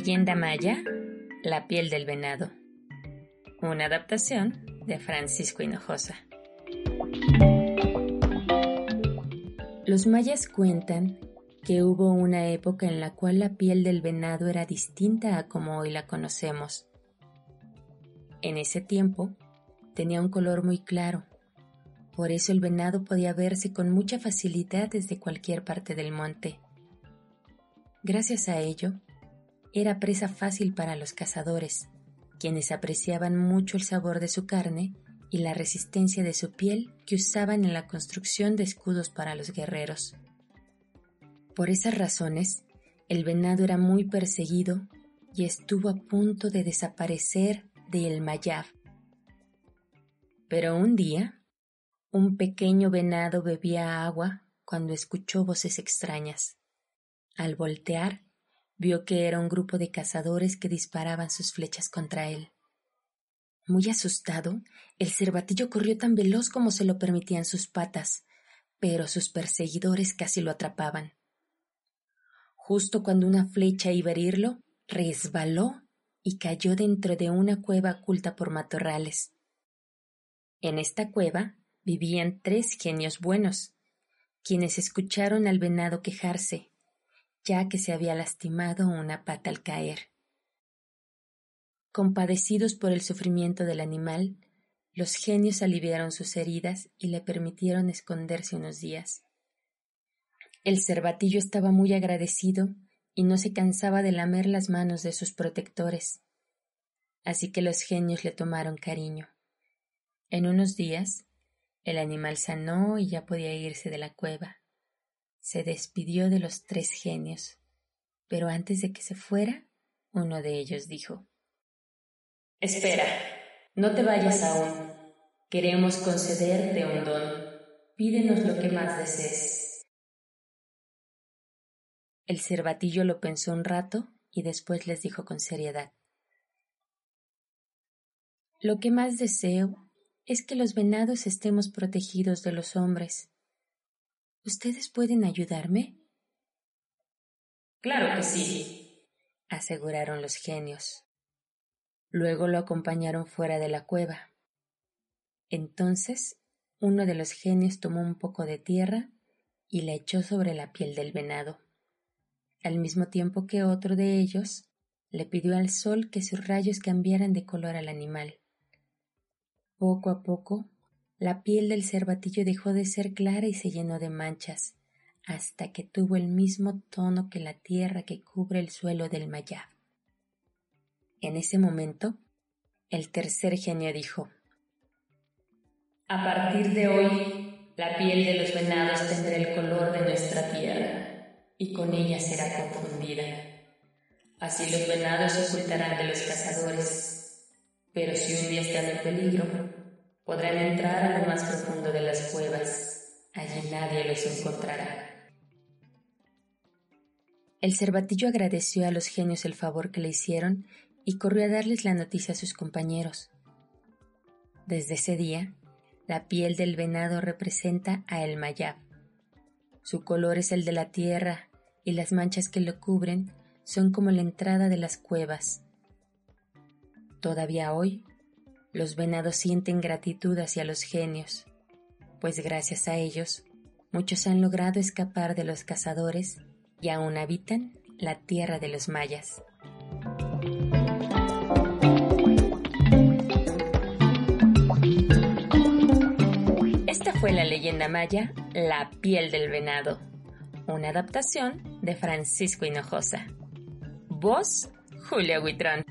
Leyenda maya, La piel del venado. Una adaptación de Francisco Hinojosa. Los mayas cuentan que hubo una época en la cual la piel del venado era distinta a como hoy la conocemos. En ese tiempo tenía un color muy claro, por eso el venado podía verse con mucha facilidad desde cualquier parte del monte. Gracias a ello, era presa fácil para los cazadores, quienes apreciaban mucho el sabor de su carne y la resistencia de su piel que usaban en la construcción de escudos para los guerreros. Por esas razones, el venado era muy perseguido y estuvo a punto de desaparecer de El Mayab. Pero un día, un pequeño venado bebía agua cuando escuchó voces extrañas. Al voltear, vio que era un grupo de cazadores que disparaban sus flechas contra él. Muy asustado, el cervatillo corrió tan veloz como se lo permitían sus patas, pero sus perseguidores casi lo atrapaban. Justo cuando una flecha iba a herirlo, resbaló y cayó dentro de una cueva oculta por matorrales. En esta cueva vivían tres genios buenos, quienes escucharon al venado quejarse ya que se había lastimado una pata al caer. Compadecidos por el sufrimiento del animal, los genios aliviaron sus heridas y le permitieron esconderse unos días. El cervatillo estaba muy agradecido y no se cansaba de lamer las manos de sus protectores. Así que los genios le tomaron cariño. En unos días, el animal sanó y ya podía irse de la cueva se despidió de los tres genios, pero antes de que se fuera, uno de ellos dijo Espera, no te vayas aún. Queremos concederte un don. Pídenos lo que más desees. El cervatillo lo pensó un rato y después les dijo con seriedad Lo que más deseo es que los venados estemos protegidos de los hombres ¿Ustedes pueden ayudarme? Claro que sí, aseguraron los genios. Luego lo acompañaron fuera de la cueva. Entonces uno de los genios tomó un poco de tierra y la echó sobre la piel del venado, al mismo tiempo que otro de ellos le pidió al sol que sus rayos cambiaran de color al animal. Poco a poco la piel del cervatillo dejó de ser clara y se llenó de manchas, hasta que tuvo el mismo tono que la tierra que cubre el suelo del Mayab. En ese momento, el tercer genio dijo A partir de hoy, la piel de los venados tendrá el color de nuestra tierra, y con ella será confundida. Así los venados se ocultarán de los cazadores, pero si un día están en peligro, Podrán entrar a lo más profundo de las cuevas. Allí nadie los encontrará. El cervatillo agradeció a los genios el favor que le hicieron y corrió a darles la noticia a sus compañeros. Desde ese día, la piel del venado representa a El Mayab. Su color es el de la tierra y las manchas que lo cubren son como la entrada de las cuevas. Todavía hoy, los venados sienten gratitud hacia los genios, pues gracias a ellos muchos han logrado escapar de los cazadores y aún habitan la tierra de los mayas. Esta fue la leyenda maya La piel del venado, una adaptación de Francisco Hinojosa. Voz, Julia Huitrón.